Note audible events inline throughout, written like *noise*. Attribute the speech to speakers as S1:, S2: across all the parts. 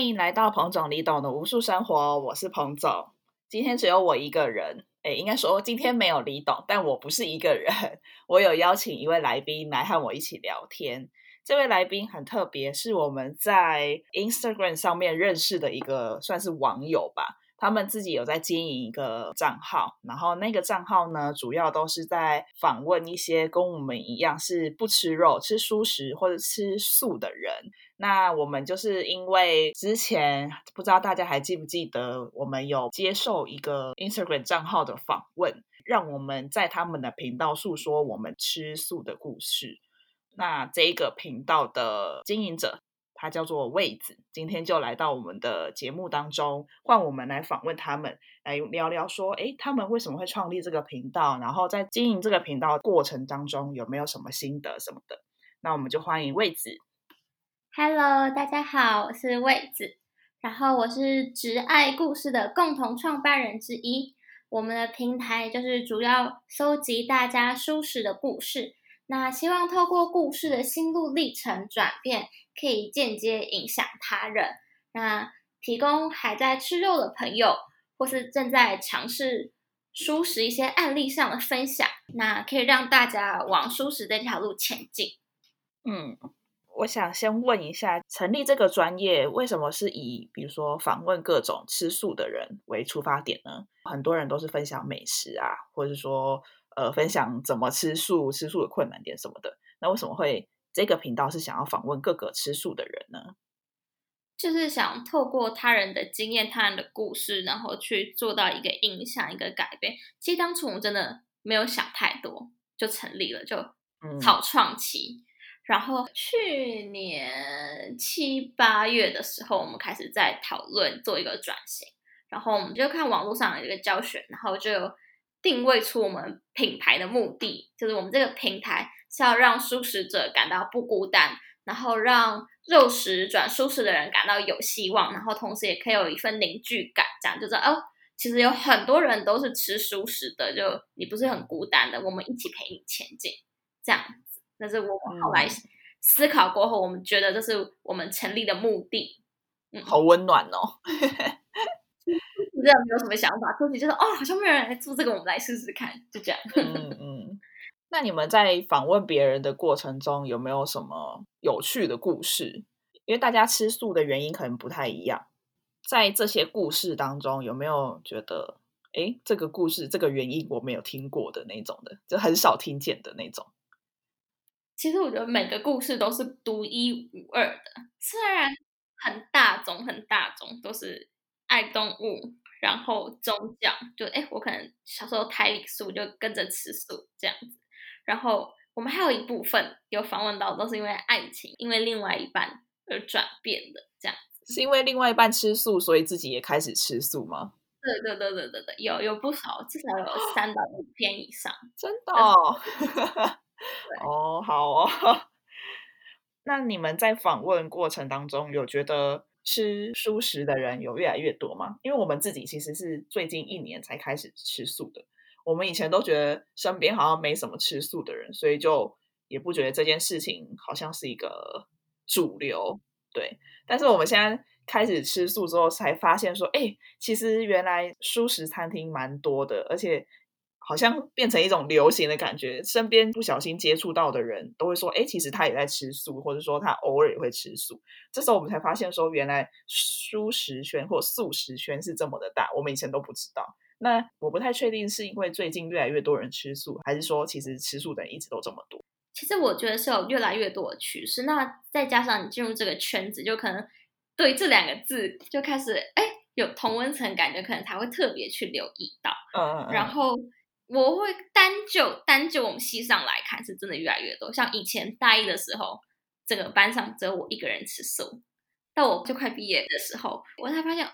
S1: 欢迎来到彭总李董的无数生活，我是彭总。今天只有我一个人，诶，应该说今天没有李董，但我不是一个人，*laughs* 我有邀请一位来宾来和我一起聊天。这位来宾很特别，是我们在 Instagram 上面认识的一个算是网友吧。他们自己有在经营一个账号，然后那个账号呢，主要都是在访问一些跟我们一样是不吃肉、吃素食或者吃素的人。那我们就是因为之前不知道大家还记不记得，我们有接受一个 Instagram 账号的访问，让我们在他们的频道诉说我们吃素的故事。那这个频道的经营者。他叫做魏子，今天就来到我们的节目当中，换我们来访问他们，来聊聊说，哎，他们为什么会创立这个频道？然后在经营这个频道过程当中，有没有什么心得什么的？那我们就欢迎魏子。
S2: Hello，大家好，我是魏子，然后我是直爱故事的共同创办人之一。我们的平台就是主要收集大家舒适的故事。那希望透过故事的心路历程转变，可以间接影响他人。那提供还在吃肉的朋友，或是正在尝试舒食一些案例上的分享，那可以让大家往舒食这条路前进。
S1: 嗯，我想先问一下，成立这个专业为什么是以比如说访问各种吃素的人为出发点呢？很多人都是分享美食啊，或者说。呃，分享怎么吃素、吃素的困难点什么的。那为什么会这个频道是想要访问各个吃素的人呢？
S2: 就是想透过他人的经验、他人的故事，然后去做到一个影响、一个改变。其实当初我们真的没有想太多，就成立了，就草创期。然后去年七八月的时候，我们开始在讨论做一个转型。然后我们就看网络上的一个教学，然后就。定位出我们品牌的目的，就是我们这个平台是要让素食者感到不孤单，然后让肉食转素食的人感到有希望，然后同时也可以有一份凝聚感，这样就是哦，其实有很多人都是吃素食的，就你不是很孤单的，我们一起陪你前进，这样。那是我们后来思考过后，我们觉得这是我们成立的目的。
S1: 嗯，好温暖哦。
S2: 这样没有什么想法，出去就是哦，好像没有人来做这个，我们来试试看，就这样。
S1: 嗯嗯。那你们在访问别人的过程中，有没有什么有趣的故事？因为大家吃素的原因可能不太一样，在这些故事当中，有没有觉得，哎，这个故事这个原因我没有听过的那种的，就很少听见的那种？
S2: 其实我觉得每个故事都是独一无二的，虽然很大众，很大众，都是爱动物。然后宗教就哎，我可能小时候胎里素就跟着吃素这样子。然后我们还有一部分有访问到，都是因为爱情，因为另外一半而转变的这样。
S1: 是因为另外一半吃素，所以自己也开始吃素吗？
S2: 对对对对对对，有有不少，至少有三到五篇以上。
S1: 真的哦。*laughs* 哦，好哦。*laughs* 那你们在访问过程当中有觉得？吃素食的人有越来越多吗？因为我们自己其实是最近一年才开始吃素的。我们以前都觉得身边好像没什么吃素的人，所以就也不觉得这件事情好像是一个主流。对，但是我们现在开始吃素之后，才发现说，哎，其实原来素食餐厅蛮多的，而且。好像变成一种流行的感觉，身边不小心接触到的人都会说：“哎，其实他也在吃素，或者说他偶尔也会吃素。”这时候我们才发现说，原来素食圈或素食圈是这么的大，我们以前都不知道。那我不太确定是因为最近越来越多人吃素，还是说其实吃素的人一直都这么多？
S2: 其实我觉得是有越来越多的趋势。那再加上你进入这个圈子，就可能对这两个字就开始哎有同温层感觉，可能才会特别去留意到。嗯嗯，然后。我会单就单就我们系上来看，是真的越来越多。像以前大一的时候，整个班上只有我一个人吃素。到我就快毕业的时候，我才发现哦，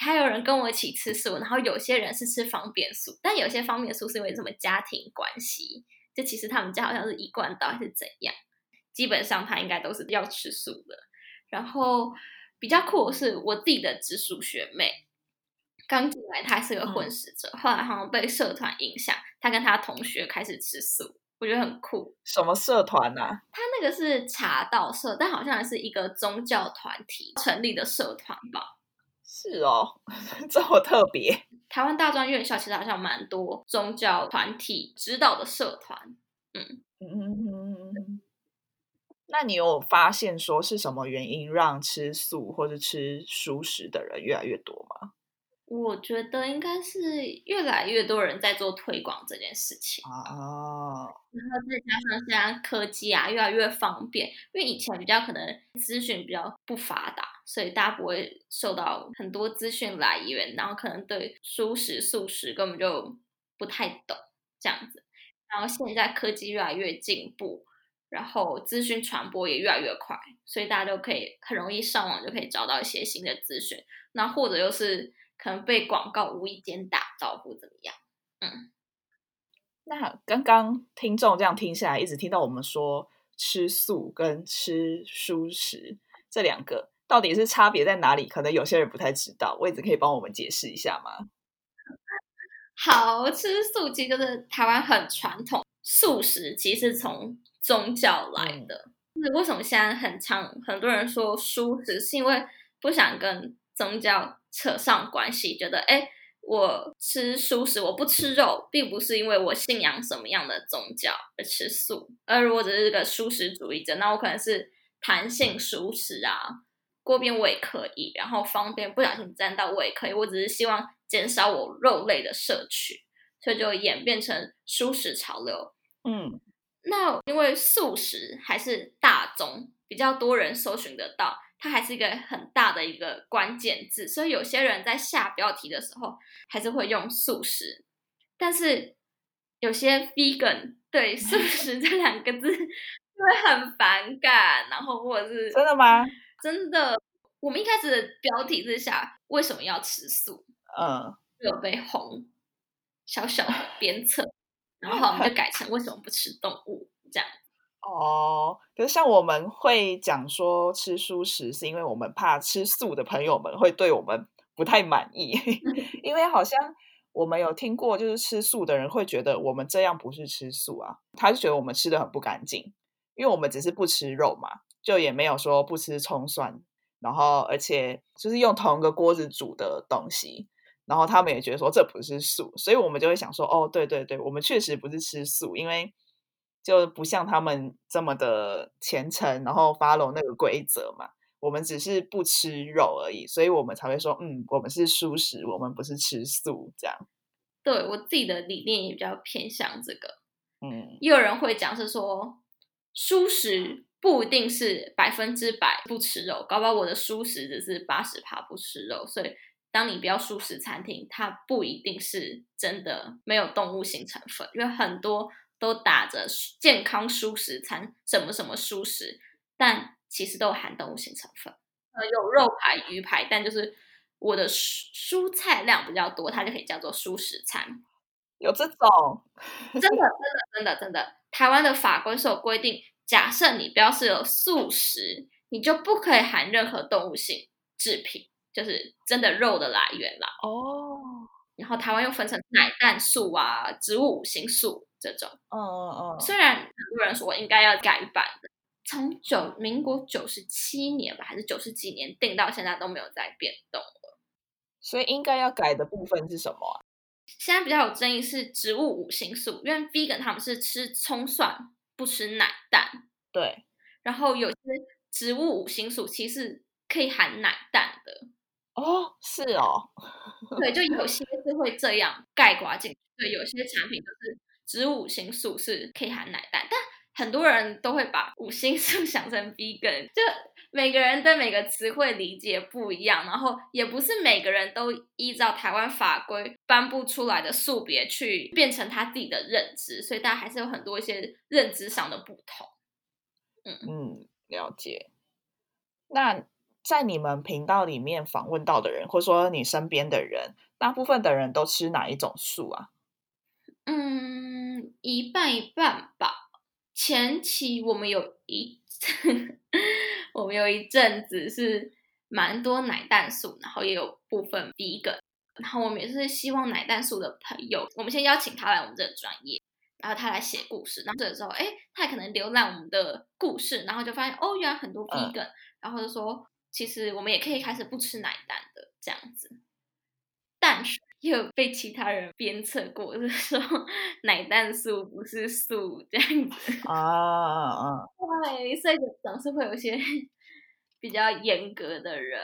S2: 还有人跟我一起吃素。然后有些人是吃方便素，但有些方便素是因为什么家庭关系，就其实他们家好像是一贯道还是怎样。基本上他应该都是要吃素的。然后比较酷的是我自己的直属学妹。刚进来，他是个混食者，后来好像被社团影响，他跟他同学开始吃素，我觉得很酷。
S1: 什么社团啊？
S2: 他那个是茶道社，但好像是一个宗教团体成立的社团吧？
S1: 是哦，*laughs* 这么特别。
S2: 台湾大专院校其实好像蛮多宗教团体指导的社团。嗯嗯
S1: 嗯。那你有发现说是什么原因让吃素或者吃素食的人越来越多吗？
S2: 我觉得应该是越来越多人在做推广这件事情啊，然后再加上现在科技啊越来越方便，因为以前比较可能资讯比较不发达，所以大家不会受到很多资讯来源，然后可能对素食素食根本就不太懂这样子。然后现在科技越来越进步，然后资讯传播也越来越快，所以大家就可以很容易上网就可以找到一些新的资讯，那或者又是。可能被广告无意间打招呼怎么样？嗯，
S1: 那刚刚听众这样听下来，一直听到我们说吃素跟吃蔬食这两个到底是差别在哪里？可能有些人不太知道，位置可以帮我们解释一下吗？*laughs*
S2: 好，吃素其实就是台湾很传统，素食其实从宗教来的。是为什么现在很常很多人说素食，是因为不想跟宗教。扯上关系，觉得哎，我吃素食，我不吃肉，并不是因为我信仰什么样的宗教而吃素。而如果只是个素食主义者，那我可能是弹性素食啊，锅边我也可以，然后方便不小心沾到我也可以。我只是希望减少我肉类的摄取，所以就演变成素食潮流。嗯，那因为素食还是大众，比较多人搜寻得到。它还是一个很大的一个关键字，所以有些人在下标题的时候还是会用素食，但是有些 vegan 对素食这两个字 *laughs* 会很反感，然后或者是
S1: 真的吗？
S2: 真的，我们一开始的标题之下为什么要吃素？嗯，有被红小小的鞭策，然后我们就改成为什么不吃动物这样。
S1: 哦，可是像我们会讲说吃素食，是因为我们怕吃素的朋友们会对我们不太满意，*laughs* 因为好像我们有听过，就是吃素的人会觉得我们这样不是吃素啊，他就觉得我们吃的很不干净，因为我们只是不吃肉嘛，就也没有说不吃葱蒜，然后而且就是用同一个锅子煮的东西，然后他们也觉得说这不是素，所以我们就会想说，哦，对对对，我们确实不是吃素，因为。就不像他们这么的虔诚，然后 follow 那个规则嘛。我们只是不吃肉而已，所以我们才会说，嗯，我们是素食，我们不是吃素这样。
S2: 对我自己的理念也比较偏向这个。嗯，也有人会讲是说，素食不一定是百分之百不吃肉，搞不好我的素食只是八十趴不吃肉。所以，当你不要素食餐厅，它不一定是真的没有动物性成分，因为很多。都打着健康蔬食餐，什么什么蔬食，但其实都含动物性成分。呃，有肉排、鱼排，但就是我的蔬蔬菜量比较多，它就可以叫做蔬食餐。
S1: 有这种？
S2: 真的，真的，真的，真的。台湾的法规是有规定，假设你标示有素食，你就不可以含任何动物性制品，就是真的肉的来源啦。哦。然后台湾又分成奶蛋素啊，植物五星素。这种，嗯嗯嗯，虽然很多人说应该要改版的，从九民国九十七年吧，还是九十几年定到现在都没有再变动了，
S1: 所以应该要改的部分是什么？
S2: 现在比较有争议是植物五星素，因为 vegan 他们是吃葱蒜不吃奶蛋，
S1: 对，
S2: 然后有些植物五星素其实可以含奶蛋的，
S1: 哦，是哦，
S2: 对，就有些是会这样盖刮进，对，有些产品就是。植物星素是可以含奶蛋，但很多人都会把五星素 *laughs* 想成 vegan，就每个人对每个词汇理解不一样，然后也不是每个人都依照台湾法规颁布出来的素别去变成他自己的认知，所以大家还是有很多一些认知上的不同。
S1: 嗯嗯，了解。那在你们频道里面访问到的人，或者说你身边的人，大部分的人都吃哪一种素啊？
S2: 嗯。一半一半吧。前期我们有一，*laughs* 我们有一阵子是蛮多奶蛋素，然后也有部分 vegan，然后我们也是希望奶蛋素的朋友，我们先邀请他来我们这个专业，然后他来写故事，然后这个时候，哎，他可能浏览我们的故事，然后就发现哦，原来很多 vegan，然后就说其实我们也可以开始不吃奶蛋的这样子，但是也有被其他人鞭策过，*laughs* 就是说奶蛋素不是素这样子
S1: 啊啊，*laughs*
S2: 对，所以总是会有一些 *laughs* 比较严格的人。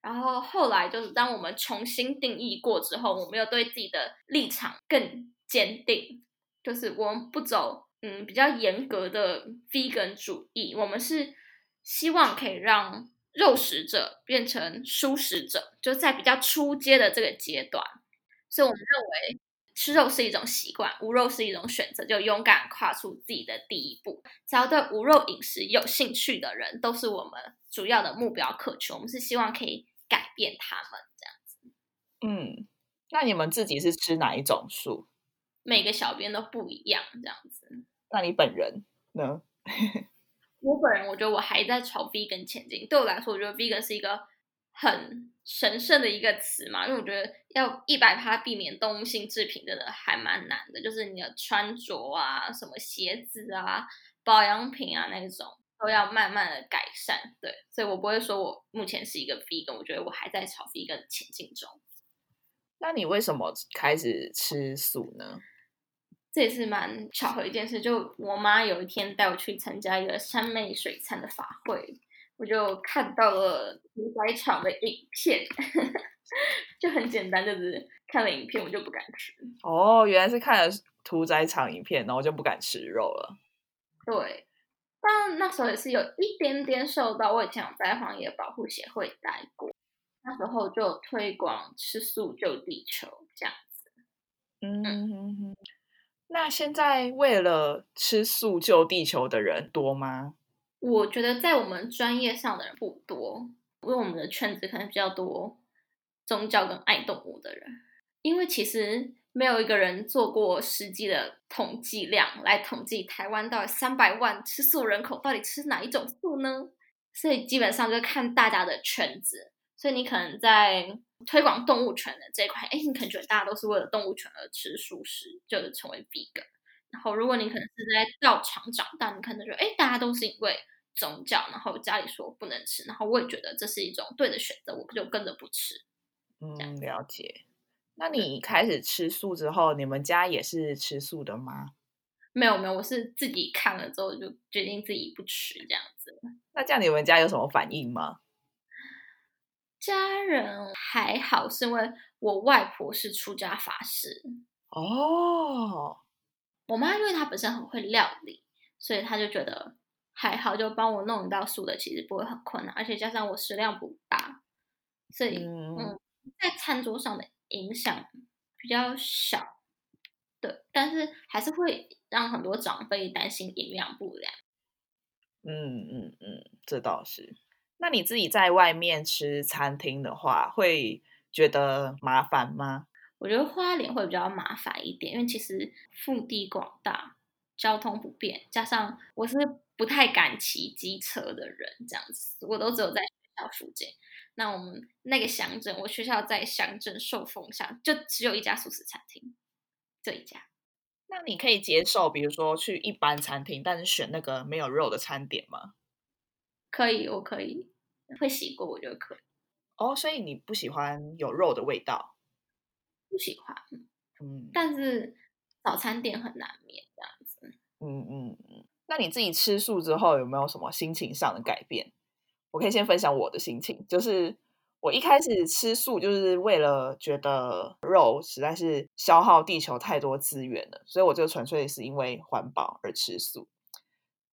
S2: 然后后来就是当我们重新定义过之后，我们又对自己的立场更坚定，就是我们不走嗯比较严格的 vegan 主义，我们是希望可以让肉食者变成素食者，就在比较初阶的这个阶段，所以我们认为吃肉是一种习惯，无肉是一种选择，就勇敢跨出自己的第一步。只要对无肉饮食有兴趣的人，都是我们主要的目标客群。我们是希望可以。改变他们这样子，
S1: 嗯，那你们自己是吃哪一种素？
S2: 每个小编都不一样，这样子。
S1: 那你本人呢？*laughs*
S2: 我本人我觉得我还在朝 vegan 前进。对我来说，我觉得 vegan 是一个很神圣的一个词嘛，因为我觉得要一百趴避免动物性制品，真的还蛮难的。就是你的穿着啊，什么鞋子啊，保养品啊那种。都要慢慢的改善，对，所以我不会说我目前是一个 vegan，我觉得我还在朝 vegan 前进中。
S1: 那你为什么开始吃素呢？
S2: 这也是蛮巧合一件事，就我妈有一天带我去参加一个山妹水餐的法会，我就看到了屠宰场的影片，*laughs* 就很简单，就是看了影片我就不敢吃。
S1: 哦，原来是看了屠宰场影片，然后就不敢吃肉了。
S2: 对。但那时候也是有一点点受到，我以前有在荒野保护协会待过，那时候就推广吃素救地球这样子。
S1: 嗯哼哼，那现在为了吃素救地球的人多吗？
S2: 我觉得在我们专业上的人不多，因为我们的圈子可能比较多宗教跟爱动物的人，因为其实。没有一个人做过实际的统计量来统计台湾到底三百万吃素人口到底吃哪一种素呢？所以基本上就看大家的圈子。所以你可能在推广动物权的这一块，哎，你可能觉得大家都是为了动物权而吃素食，就是成为 vegan。然后如果你可能是在道场长大，你可能觉得，哎，大家都是因为宗教，然后家里说不能吃，然后我也觉得这是一种对的选择，我就跟着不吃。
S1: 嗯，了解。那你开始吃素之后，你们家也是吃素的吗？
S2: 没有没有，我是自己看了之后就决定自己不吃这样子。
S1: 那这样你们家有什么反应吗？
S2: 家人还好，是因为我外婆是出家法师
S1: 哦。
S2: 我妈因为她本身很会料理，所以她就觉得还好，就帮我弄一道素的，其实不会很困难，而且加上我食量不大，所以嗯，在餐桌上的。影响比较小，对，但是还是会让很多长辈担心营养不良。
S1: 嗯嗯嗯，这倒是。那你自己在外面吃餐厅的话，会觉得麻烦吗？
S2: 我觉得花莲会比较麻烦一点，因为其实腹地广大，交通不便，加上我是不太敢骑机车的人，这样子，我都只有在学校附近。那我们那个乡镇，我学校在乡镇受封下，就只有一家素食餐厅，这一家。
S1: 那你可以接受，比如说去一般餐厅，但是选那个没有肉的餐点吗？
S2: 可以，我可以，会洗过，我觉得可以。
S1: 哦，所以你不喜欢有肉的味道？
S2: 不喜欢，嗯。但是早餐店很难免这样子。
S1: 嗯嗯嗯。那你自己吃素之后，有没有什么心情上的改变？我可以先分享我的心情，就是我一开始吃素，就是为了觉得肉实在是消耗地球太多资源了，所以我就纯粹是因为环保而吃素，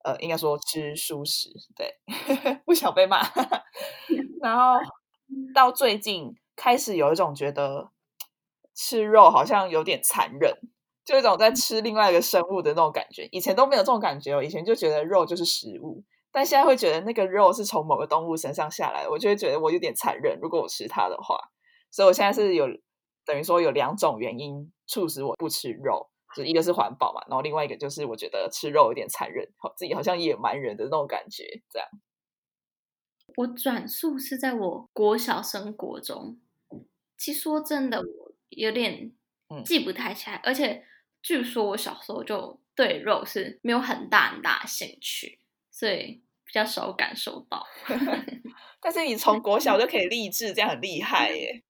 S1: 呃，应该说吃素食，对，*laughs* 不想被骂。*laughs* 然后 *laughs* 到最近开始有一种觉得吃肉好像有点残忍，就一种在吃另外一个生物的那种感觉。以前都没有这种感觉哦，以前就觉得肉就是食物。但现在会觉得那个肉是从某个动物身上下来，我就会觉得我有点残忍。如果我吃它的话，所以我现在是有等于说有两种原因促使我不吃肉，就一个是环保嘛，然后另外一个就是我觉得吃肉有点残忍，好自己好像野蛮人的那种感觉。这样，
S2: 我转述是在我国小升国中，其实说真的，我有点记不太起来，而且据说我小时候就对肉是没有很大很大的兴趣，所以比较少感受到。*laughs*
S1: 但是你从国小就可以立志，这样很厉害耶！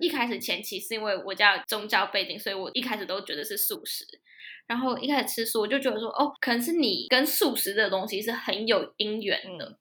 S2: 一开始前期是因为我家有宗教背景，所以我一开始都觉得是素食。然后一开始吃素，我就觉得说，哦，可能是你跟素食这个东西是很有因缘的。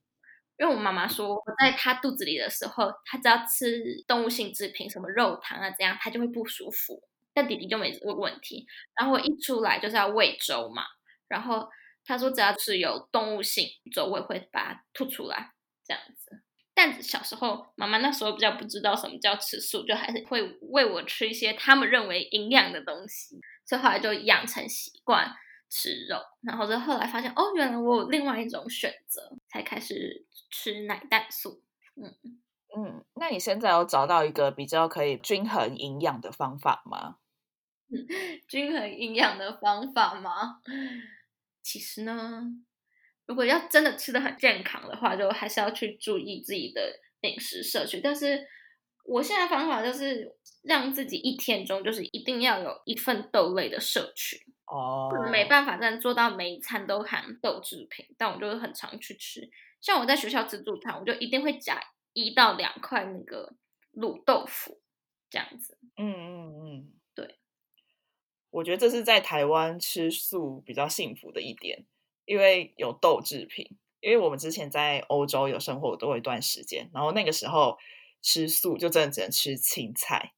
S2: 因为我妈妈说，我在她肚子里的时候，她只要吃动物性制品，什么肉糖啊这样，她就会不舒服。但弟弟就没这个问题。然后我一出来就是要喂粥嘛，然后她说只要是有动物性粥，我也会把它吐出来这样子。但小时候妈妈那时候比较不知道什么叫吃素，就还是会喂我吃一些他们认为营养的东西，所以后来就养成习惯吃肉。然后就后来发现，哦，原来我有另外一种选择，才开始。吃奶蛋素，嗯
S1: 嗯，那你现在有找到一个比较可以均衡营养的方法吗？*laughs*
S2: 均衡营养的方法吗？其实呢，如果要真的吃的很健康的话，就还是要去注意自己的饮食摄取。但是我现在方法就是让自己一天中就是一定要有一份豆类的摄取哦，没办法，但做到每一餐都含豆制品，但我就是很常去吃。像我在学校自助餐，我就一定会夹一到两块那个卤豆腐，这样子。嗯嗯嗯，对。
S1: 我觉得这是在台湾吃素比较幸福的一点，因为有豆制品。因为我们之前在欧洲有生活多一段时间，然后那个时候吃素就真的只能吃青菜，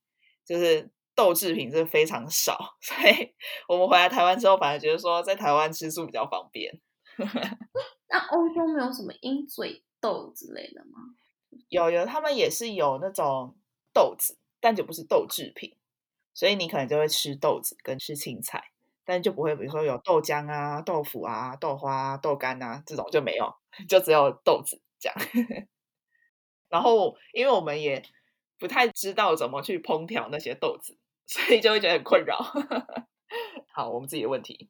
S1: 就是豆制品真的非常少。*laughs* 所以我们回来台湾之后，反而觉得说在台湾吃素比较方便。*laughs*
S2: 那欧洲没有什么鹰嘴豆之类的吗？
S1: 有有，他们也是有那种豆子，但就不是豆制品，所以你可能就会吃豆子跟吃青菜，但就不会比如说有豆浆啊、豆腐啊、豆花、豆干啊这种就没有，*laughs* 就只有豆子这样。然后因为我们也不太知道怎么去烹调那些豆子，所以就会觉得很困扰。*laughs* 好，我们自己的问题。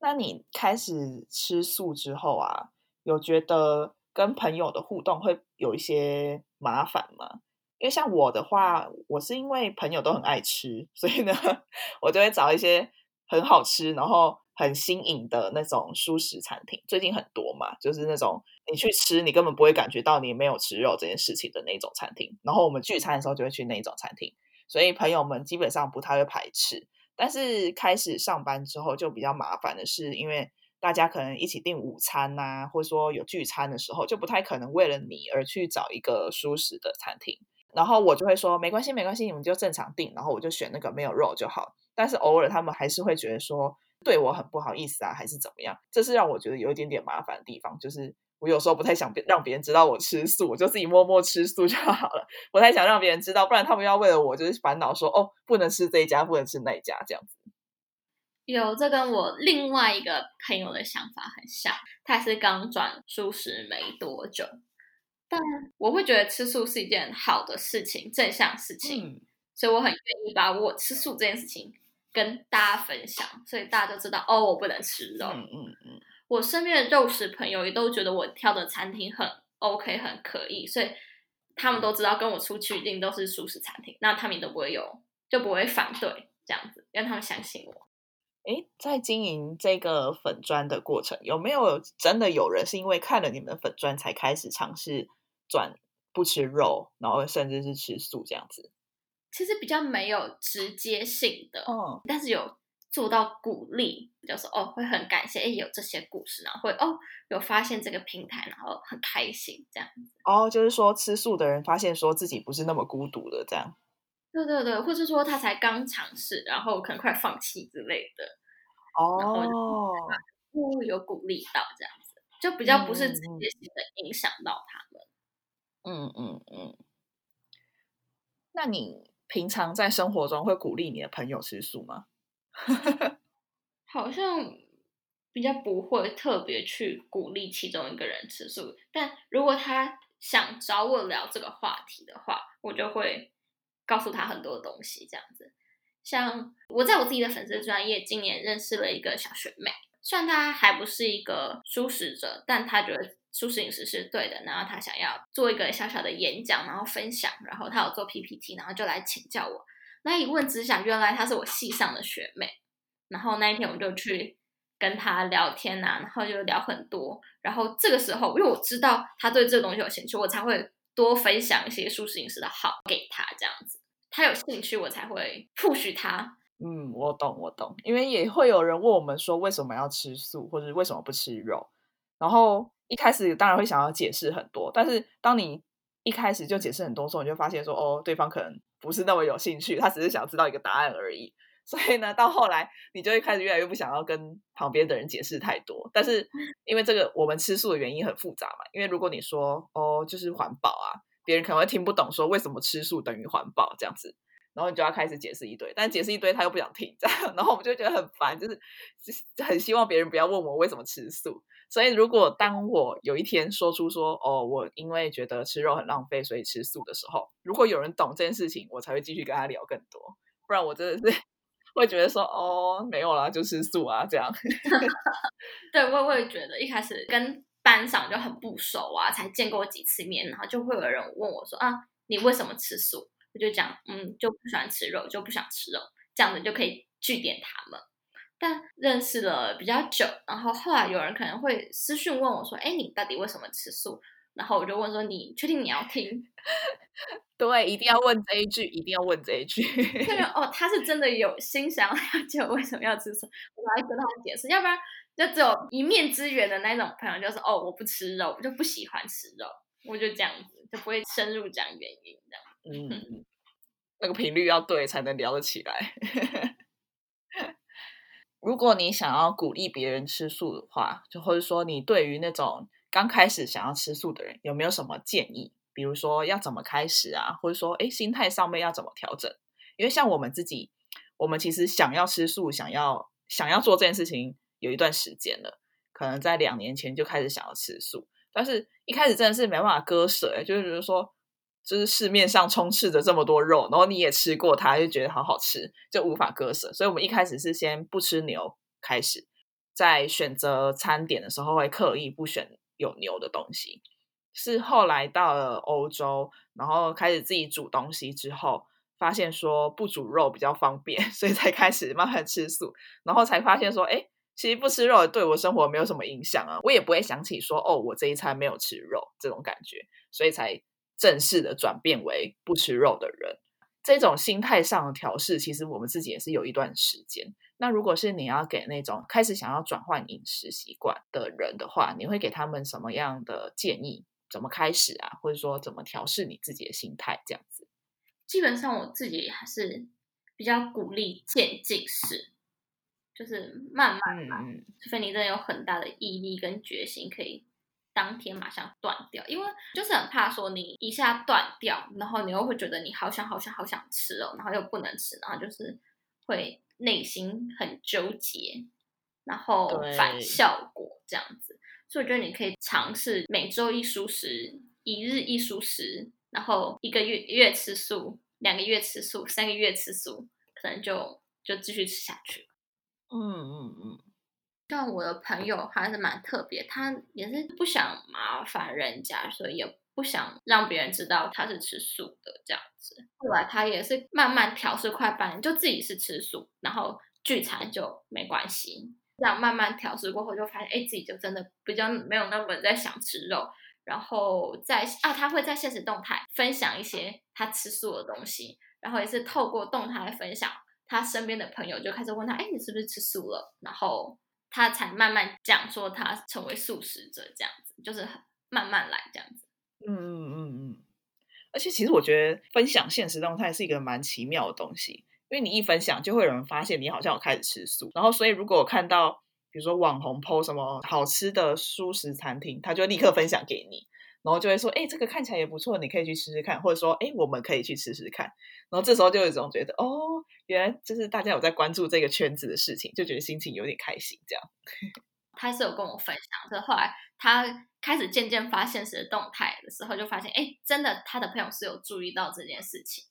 S1: 那你开始吃素之后啊，有觉得跟朋友的互动会有一些麻烦吗？因为像我的话，我是因为朋友都很爱吃，所以呢，*laughs* 我就会找一些很好吃，然后很新颖的那种素食餐厅。最近很多嘛，就是那种你去吃，你根本不会感觉到你没有吃肉这件事情的那种餐厅。然后我们聚餐的时候就会去那种餐厅，所以朋友们基本上不太会排斥。但是开始上班之后就比较麻烦的是，因为大家可能一起订午餐呐，或者说有聚餐的时候，就不太可能为了你而去找一个舒适的餐厅。然后我就会说没关系，没关系，你们就正常订，然后我就选那个没有肉就好。但是偶尔他们还是会觉得说对我很不好意思啊，还是怎么样？这是让我觉得有一点点麻烦的地方，就是。我有时候不太想让别人知道我吃素，我就自己默默吃素就好了。*laughs* 不太想让别人知道，不然他们要为了我就是烦恼说哦，不能吃这一家，不能吃那一家这样子。
S2: 有，这跟我另外一个朋友的想法很像，他是刚转素食没多久，但我会觉得吃素是一件好的事情，正向事情，所以我很愿意把我吃素这件事情跟大家分享，所以大家都知道哦，我不能吃肉。嗯嗯嗯。我身边的肉食朋友也都觉得我挑的餐厅很 OK，很可以，所以他们都知道跟我出去一定都是素食餐厅，那他们都不会有，就不会反对这样子，让他们相信我。
S1: 哎，在经营这个粉砖的过程，有没有真的有人是因为看了你们的粉砖才开始尝试转不吃肉，然后甚至是吃素这样子？
S2: 其实比较没有直接性的，嗯，但是有。做到鼓励，就说哦，会很感谢，哎，有这些故事，然后会哦，有发现这个平台，然后很开心这样子。
S1: 哦，就是说吃素的人发现说自己不是那么孤独的这样。
S2: 对对对，或是说他才刚尝试，然后可能快放弃之类的。哦。有鼓励到这样子，就比较不是直接性的影响到他们。嗯嗯嗯。
S1: 那你平常在生活中会鼓励你的朋友吃素吗？*laughs*
S2: 好像比较不会特别去鼓励其中一个人吃素，但如果他想找我聊这个话题的话，我就会告诉他很多东西。这样子，像我在我自己的粉丝专业，今年认识了一个小学妹，虽然她还不是一个素食者，但她觉得素食饮食是对的，然后她想要做一个小小的演讲，然后分享，然后她有做 PPT，然后就来请教我。那一问之下，原来她是我系上的学妹。然后那一天我就去跟她聊天啊，然后就聊很多。然后这个时候，因为我知道她对这个东西有兴趣，我才会多分享一些素食饮食的好给她，这样子。她有兴趣，我才会 push 她。
S1: 嗯，我懂，我懂。因为也会有人问我们说，为什么要吃素，或者为什么不吃肉？然后一开始当然会想要解释很多，但是当你一开始就解释很多时候，你就发现说，哦，对方可能不是那么有兴趣，他只是想知道一个答案而已。所以呢，到后来你就会开始越来越不想要跟旁边的人解释太多。但是 *laughs* 因为这个我们吃素的原因很复杂嘛，因为如果你说哦，就是环保啊，别人可能会听不懂，说为什么吃素等于环保这样子。然后你就要开始解释一堆，但解释一堆他又不想听，这样，然后我们就觉得很烦，就是很希望别人不要问我为什么吃素。所以如果当我有一天说出说哦，我因为觉得吃肉很浪费，所以吃素的时候，如果有人懂这件事情，我才会继续跟他聊更多。不然我真的是 *laughs* 会觉得说哦，没有啦，就吃素啊这样。*laughs*
S2: 对，我我也觉得一开始跟班上就很不熟啊，才见过几次面，然后就会有人问我说啊，你为什么吃素？我就讲，嗯，就不喜欢吃肉，就不想吃肉，这样子就可以据点他们。但认识了比较久，然后后来有人可能会私讯问我说：“哎，你到底为什么吃素？”然后我就问说：“你确定你要听？” *laughs*
S1: 对，一定要问这一句，一定要问这一句。*laughs*
S2: 对哦，他是真的有心想要了解我为什么要吃素，我来跟他解释，要不然就只有一面之缘的那种朋友，就是哦，我不吃肉，我就不喜欢吃肉，我就这样子，就不会深入讲原因这样。嗯，
S1: 那个频率要对才能聊得起来。如果你想要鼓励别人吃素的话，就或者说你对于那种刚开始想要吃素的人，有没有什么建议？比如说要怎么开始啊，或者说哎心态上面要怎么调整？因为像我们自己，我们其实想要吃素，想要想要做这件事情有一段时间了，可能在两年前就开始想要吃素，但是一开始真的是没办法割舍，就是觉得说。就是市面上充斥着这么多肉，然后你也吃过它，就觉得好好吃，就无法割舍。所以，我们一开始是先不吃牛开始，在选择餐点的时候会刻意不选有牛的东西。是后来到了欧洲，然后开始自己煮东西之后，发现说不煮肉比较方便，所以才开始慢慢吃素。然后才发现说，哎，其实不吃肉对我生活没有什么影响啊，我也不会想起说，哦，我这一餐没有吃肉这种感觉，所以才。正式的转变为不吃肉的人，这种心态上的调试，其实我们自己也是有一段时间。那如果是你要给那种开始想要转换饮食习惯的人的话，你会给他们什么样的建议？怎么开始啊？或者说怎么调试你自己的心态？这样子，
S2: 基本上我自己还是比较鼓励渐进式，就是慢慢来，除非你真的有很大的毅力跟决心，可以。当天马上断掉，因为就是很怕说你一下断掉，然后你又会觉得你好想好想好想吃哦，然后又不能吃，然后就是会内心很纠结，然后反效果这样子。所以我觉得你可以尝试每周一蔬食，一日一蔬食，然后一个月月吃素，两个月吃素，三个月吃素，可能就就继续吃下去。
S1: 嗯嗯嗯。
S2: 像我的朋友还是蛮特别，他也是不想麻烦人家，所以也不想让别人知道他是吃素的这样子。后来他也是慢慢调试，快半年就自己是吃素，然后聚餐就没关系。这样慢慢调试过后，就发现哎，自己就真的比较没有那么在想吃肉。然后在啊，他会在现实动态分享一些他吃素的东西，然后也是透过动态分享，他身边的朋友就开始问他，哎，你是不是吃素了？然后。他才慢慢讲说他成为素食者这样子，就是慢慢来这样子。
S1: 嗯嗯嗯嗯。而且其实我觉得分享现实动态是一个蛮奇妙的东西，因为你一分享就会有人发现你好像有开始吃素，然后所以如果我看到比如说网红 PO 什么好吃的素食餐厅，他就立刻分享给你。然后就会说，哎，这个看起来也不错，你可以去试试看，或者说，哎，我们可以去试试看。然后这时候就有一种觉得，哦，原来就是大家有在关注这个圈子的事情，就觉得心情有点开心。这样，*laughs*
S2: 他是有跟我分享，是后来他开始渐渐发现实的动态的时候，就发现，哎，真的他的朋友是有注意到这件事情。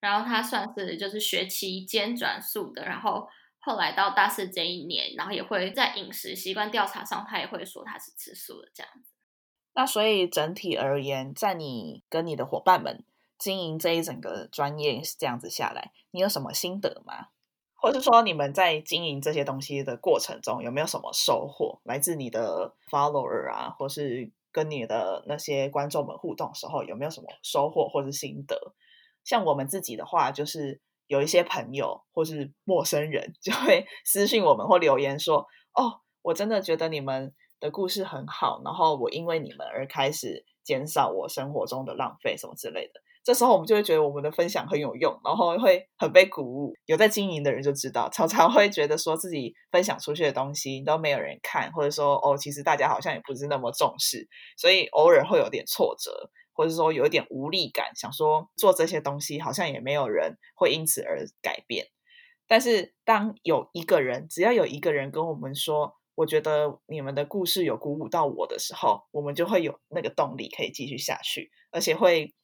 S2: 然后他算是就是学期间转素的，然后后来到大四这一年，然后也会在饮食习惯调查上，他也会说他是吃素的这样子。
S1: 那所以整体而言，在你跟你的伙伴们经营这一整个专业是这样子下来，你有什么心得吗？或是说你们在经营这些东西的过程中有没有什么收获？来自你的 follower 啊，或是跟你的那些观众们互动时候有没有什么收获或是心得？像我们自己的话，就是有一些朋友或是陌生人就会 *laughs* 私信我们或留言说：“哦，我真的觉得你们的故事很好，然后我因为你们而开始减少我生活中的浪费什么之类的。”这时候我们就会觉得我们的分享很有用，然后会很被鼓舞。有在经营的人就知道，常常会觉得说自己分享出去的东西都没有人看，或者说哦，其实大家好像也不是那么重视，所以偶尔会有点挫折，或者说有一点无力感，想说做这些东西好像也没有人会因此而改变。但是当有一个人，只要有一个人跟我们说，我觉得你们的故事有鼓舞到我的时候，我们就会有那个动力可以继续下去，而且会。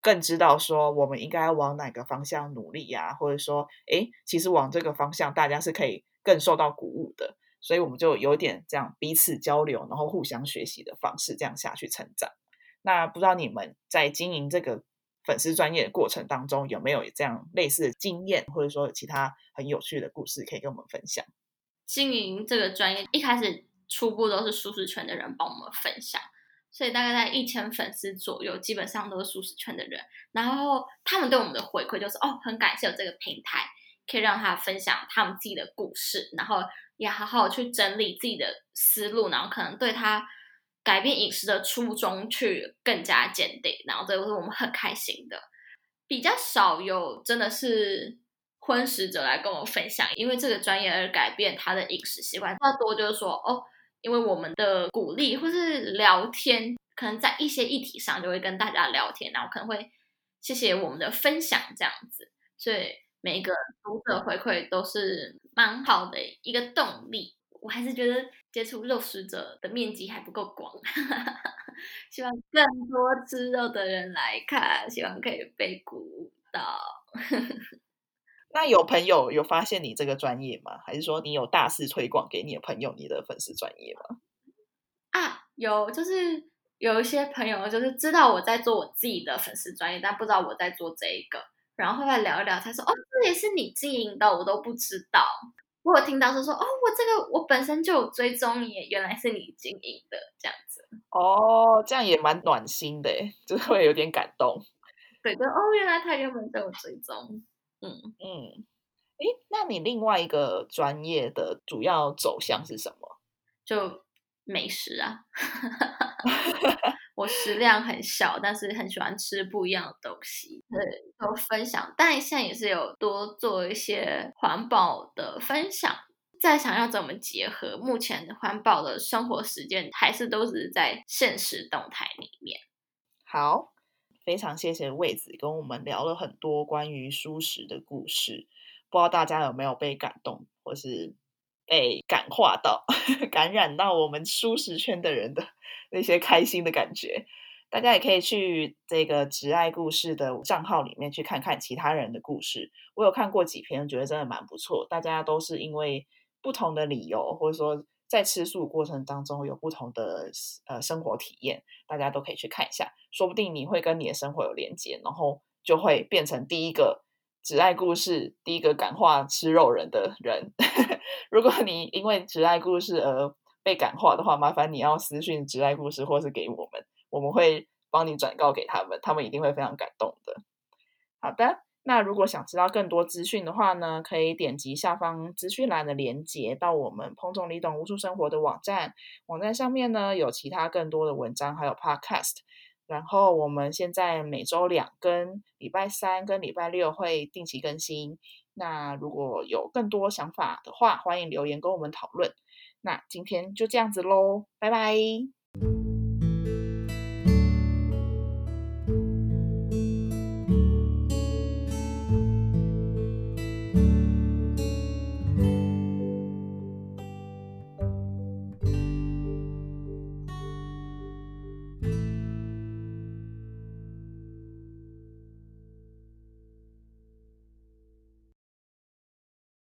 S1: 更知道说我们应该往哪个方向努力呀，或者说，哎，其实往这个方向大家是可以更受到鼓舞的，所以我们就有点这样彼此交流，然后互相学习的方式，这样下去成长。那不知道你们在经营这个粉丝专业的过程当中，有没有这样类似的经验，或者说有其他很有趣的故事可以跟我们分享？
S2: 经营这个专业一开始初步都是舒适圈的人帮我们分享。所以大概在一千粉丝左右，基本上都是舒适圈的人。然后他们对我们的回馈就是：哦，很感谢有这个平台，可以让他分享他们自己的故事，然后也好好去整理自己的思路，然后可能对他改变饮食的初衷去更加坚定。然后这个是我们很开心的。比较少有真的是荤食者来跟我分享，因为这个专业而改变他的饮食习惯。较多就是说：哦。因为我们的鼓励或是聊天，可能在一些议题上就会跟大家聊天，然后可能会谢谢我们的分享这样子，所以每一个读者回馈都是蛮好的一个动力。我还是觉得接触肉食者的面积还不够广，*laughs* 希望更多吃肉的人来看，希望可以被鼓舞到。
S1: 那有朋友有发现你这个专业吗？还是说你有大肆推广给你的朋友你的粉丝专业吗？
S2: 啊，有，就是有一些朋友就是知道我在做我自己的粉丝专业，但不知道我在做这一个，然后后来聊一聊，他说：“哦，这也是你经营的，我都不知道。”我有听到是说：“哦，我这个我本身就有追踪你，原来是你经营的这样子。”
S1: 哦，这样也蛮暖心的，就是会有点感动。
S2: 对对，哦，原来他原本都有追踪。
S1: 嗯嗯，哎，那你另外一个专业的主要走向是什么？
S2: 就美食啊，*laughs* 我食量很小，但是很喜欢吃不一样的东西，对，都分享。但现在也是有多做一些环保的分享，在想要怎么结合目前环保的生活实践，还是都是在现实动态里面。
S1: 好。非常谢谢魏子跟我们聊了很多关于舒适的故事，不知道大家有没有被感动，或是被感化到、*laughs* 感染到我们舒适圈的人的那些开心的感觉？大家也可以去这个直爱故事的账号里面去看看其他人的故事。我有看过几篇，觉得真的蛮不错。大家都是因为不同的理由，或者说。在吃素过程当中有不同的呃生活体验，大家都可以去看一下，说不定你会跟你的生活有连接，然后就会变成第一个只爱故事、第一个感化吃肉人的人。*laughs* 如果你因为只爱故事而被感化的话，麻烦你要私讯只爱故事，或是给我们，我们会帮你转告给他们，他们一定会非常感动的。好的。那如果想知道更多资讯的话呢，可以点击下方资讯栏的连接到我们彭总理懂无数生活的网站。网站上面呢有其他更多的文章，还有 Podcast。然后我们现在每周两更，礼拜三跟礼拜六会定期更新。那如果有更多想法的话，欢迎留言跟我们讨论。那今天就这样子喽，拜拜。